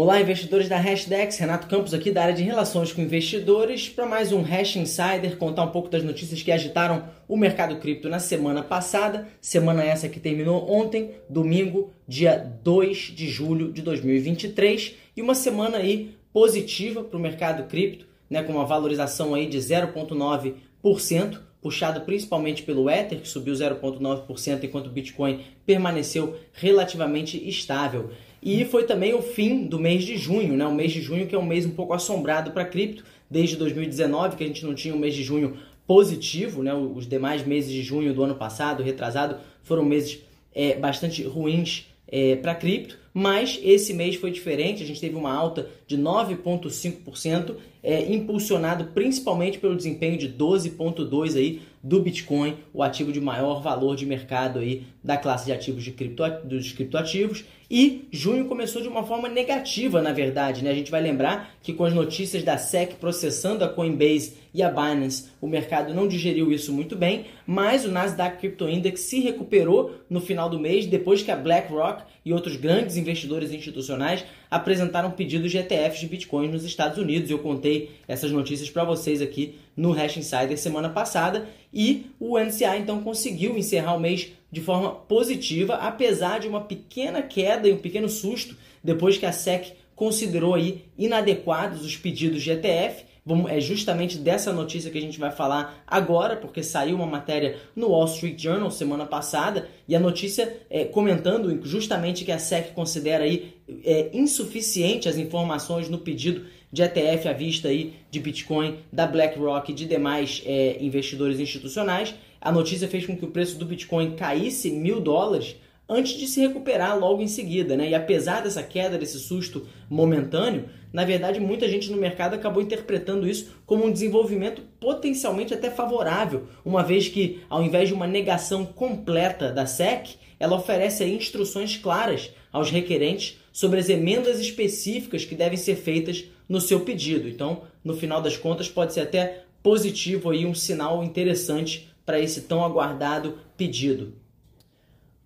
Olá, investidores da Hashdex, Renato Campos aqui da área de relações com investidores para mais um Hash Insider, contar um pouco das notícias que agitaram o mercado cripto na semana passada, semana essa que terminou ontem, domingo, dia 2 de julho de 2023, e uma semana aí positiva para o mercado cripto, né, com uma valorização aí de 0,9%, puxado principalmente pelo Ether, que subiu 0,9%, enquanto o Bitcoin permaneceu relativamente estável. E foi também o fim do mês de junho, né? O mês de junho que é um mês um pouco assombrado para cripto, desde 2019 que a gente não tinha um mês de junho positivo, né? Os demais meses de junho do ano passado, retrasado, foram meses é, bastante ruins é, para cripto, mas esse mês foi diferente, a gente teve uma alta de 9,5%, é, impulsionado principalmente pelo desempenho de 12,2% aí do Bitcoin, o ativo de maior valor de mercado aí da classe de ativos de cripto, dos criptoativos. E junho começou de uma forma negativa, na verdade. Né? A gente vai lembrar que com as notícias da SEC processando a Coinbase e a Binance, o mercado não digeriu isso muito bem, mas o Nasdaq Crypto Index se recuperou no final do mês, depois que a BlackRock e outros grandes investidores institucionais apresentaram pedidos de ETFs de Bitcoin nos Estados Unidos. Eu contei essas notícias para vocês aqui no Hash Insider semana passada e o NCA então conseguiu encerrar o mês de forma positiva, apesar de uma pequena queda e um pequeno susto depois que a SEC considerou aí inadequados os pedidos de ETF. É justamente dessa notícia que a gente vai falar agora, porque saiu uma matéria no Wall Street Journal semana passada e a notícia é, comentando justamente que a SEC considera aí é, insuficiente as informações no pedido de ETF à vista aí de Bitcoin da BlackRock e de demais é, investidores institucionais. A notícia fez com que o preço do Bitcoin caísse mil dólares antes de se recuperar logo em seguida, né? E apesar dessa queda, desse susto momentâneo, na verdade muita gente no mercado acabou interpretando isso como um desenvolvimento potencialmente até favorável, uma vez que ao invés de uma negação completa da SEC, ela oferece instruções claras aos requerentes sobre as emendas específicas que devem ser feitas no seu pedido. Então, no final das contas, pode ser até positivo aí um sinal interessante para esse tão aguardado pedido.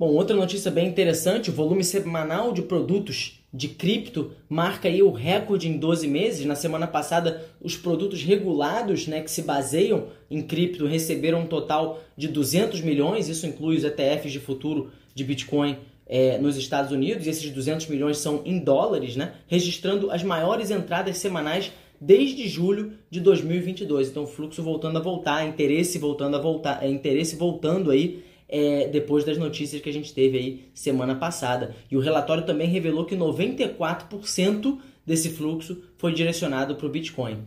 Bom, outra notícia bem interessante, o volume semanal de produtos de cripto marca aí o recorde em 12 meses. Na semana passada, os produtos regulados, né, que se baseiam em cripto, receberam um total de 200 milhões. Isso inclui os ETFs de futuro de Bitcoin é, nos Estados Unidos. E esses 200 milhões são em dólares, né, registrando as maiores entradas semanais desde julho de 2022. Então, fluxo voltando a voltar, interesse voltando a voltar, é, interesse voltando aí é, depois das notícias que a gente teve aí semana passada. E o relatório também revelou que 94% desse fluxo foi direcionado para o Bitcoin.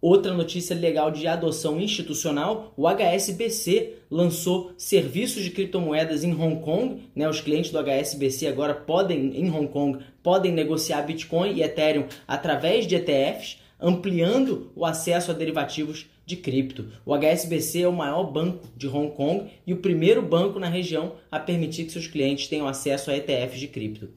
Outra notícia legal de adoção institucional: o HSBC lançou serviços de criptomoedas em Hong Kong. Né? Os clientes do HSBC agora podem, em Hong Kong, podem negociar Bitcoin e Ethereum através de ETFs ampliando o acesso a derivativos de cripto. O HSBC é o maior banco de Hong Kong e o primeiro banco na região a permitir que seus clientes tenham acesso a ETFs de cripto.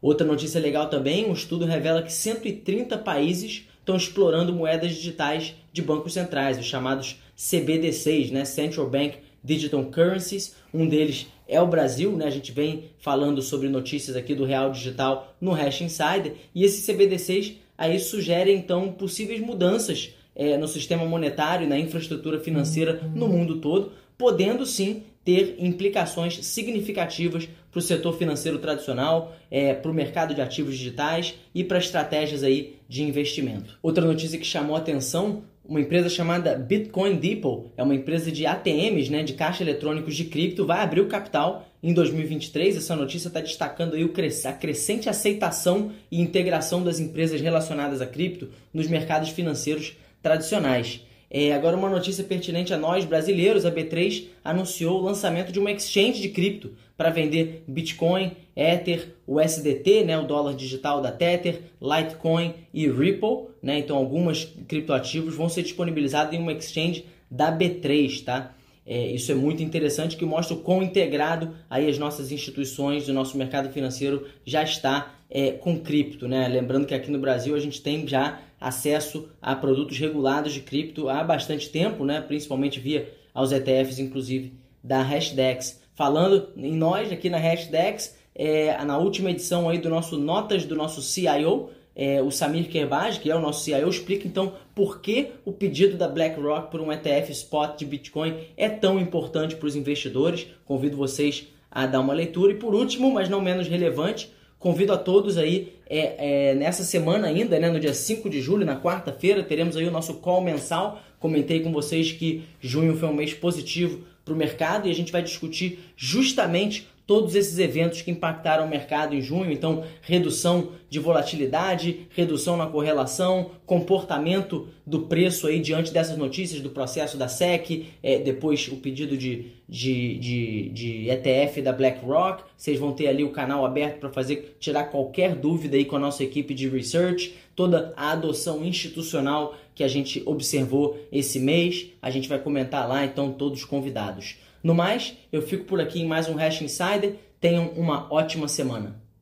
Outra notícia legal também, um estudo revela que 130 países estão explorando moedas digitais de bancos centrais, os chamados CBDCs, né? Central Bank Digital Currencies. Um deles é o Brasil, né? A gente vem falando sobre notícias aqui do Real Digital no Hash Insider e esses CBDCs aí sugere então possíveis mudanças é, no sistema monetário na infraestrutura financeira no mundo todo, podendo sim ter implicações significativas para o setor financeiro tradicional, é, para o mercado de ativos digitais e para estratégias aí de investimento. Outra notícia que chamou atenção uma empresa chamada Bitcoin Depot, é uma empresa de ATMs, né, de caixa eletrônicos de cripto, vai abrir o capital em 2023. Essa notícia está destacando aí a crescente aceitação e integração das empresas relacionadas a cripto nos mercados financeiros tradicionais. É, agora uma notícia pertinente a nós brasileiros, a B3 anunciou o lançamento de uma exchange de cripto para vender Bitcoin, Ether, o SDT, né, o dólar digital da Tether, Litecoin e Ripple, né? Então algumas criptoativos vão ser disponibilizados em uma exchange da B3, tá? É, isso é muito interessante que mostra o quão integrado aí as nossas instituições, o nosso mercado financeiro já está é, com cripto, né? Lembrando que aqui no Brasil a gente tem já acesso a produtos regulados de cripto há bastante tempo, né? Principalmente via aos ETFs, inclusive da Hashdex. Falando em nós aqui na Hashdex, é, na última edição aí do nosso Notas do nosso CIO, é, o Samir Kerbaj, que é o nosso CIO, explica então por que o pedido da BlackRock por um ETF spot de Bitcoin é tão importante para os investidores. Convido vocês a dar uma leitura. E por último, mas não menos relevante, convido a todos aí é, é, nessa semana ainda, né, no dia 5 de julho, na quarta-feira, teremos aí o nosso call mensal. Comentei com vocês que junho foi um mês positivo para o mercado e a gente vai discutir justamente todos esses eventos que impactaram o mercado em junho, então redução de volatilidade, redução na correlação, comportamento do preço aí diante dessas notícias do processo da SEC, é, depois o pedido de, de, de, de, ETF da BlackRock, vocês vão ter ali o canal aberto para fazer tirar qualquer dúvida aí com a nossa equipe de research, toda a adoção institucional que a gente observou esse mês, a gente vai comentar lá, então todos convidados. No mais, eu fico por aqui em mais um Hash Insider. Tenham uma ótima semana.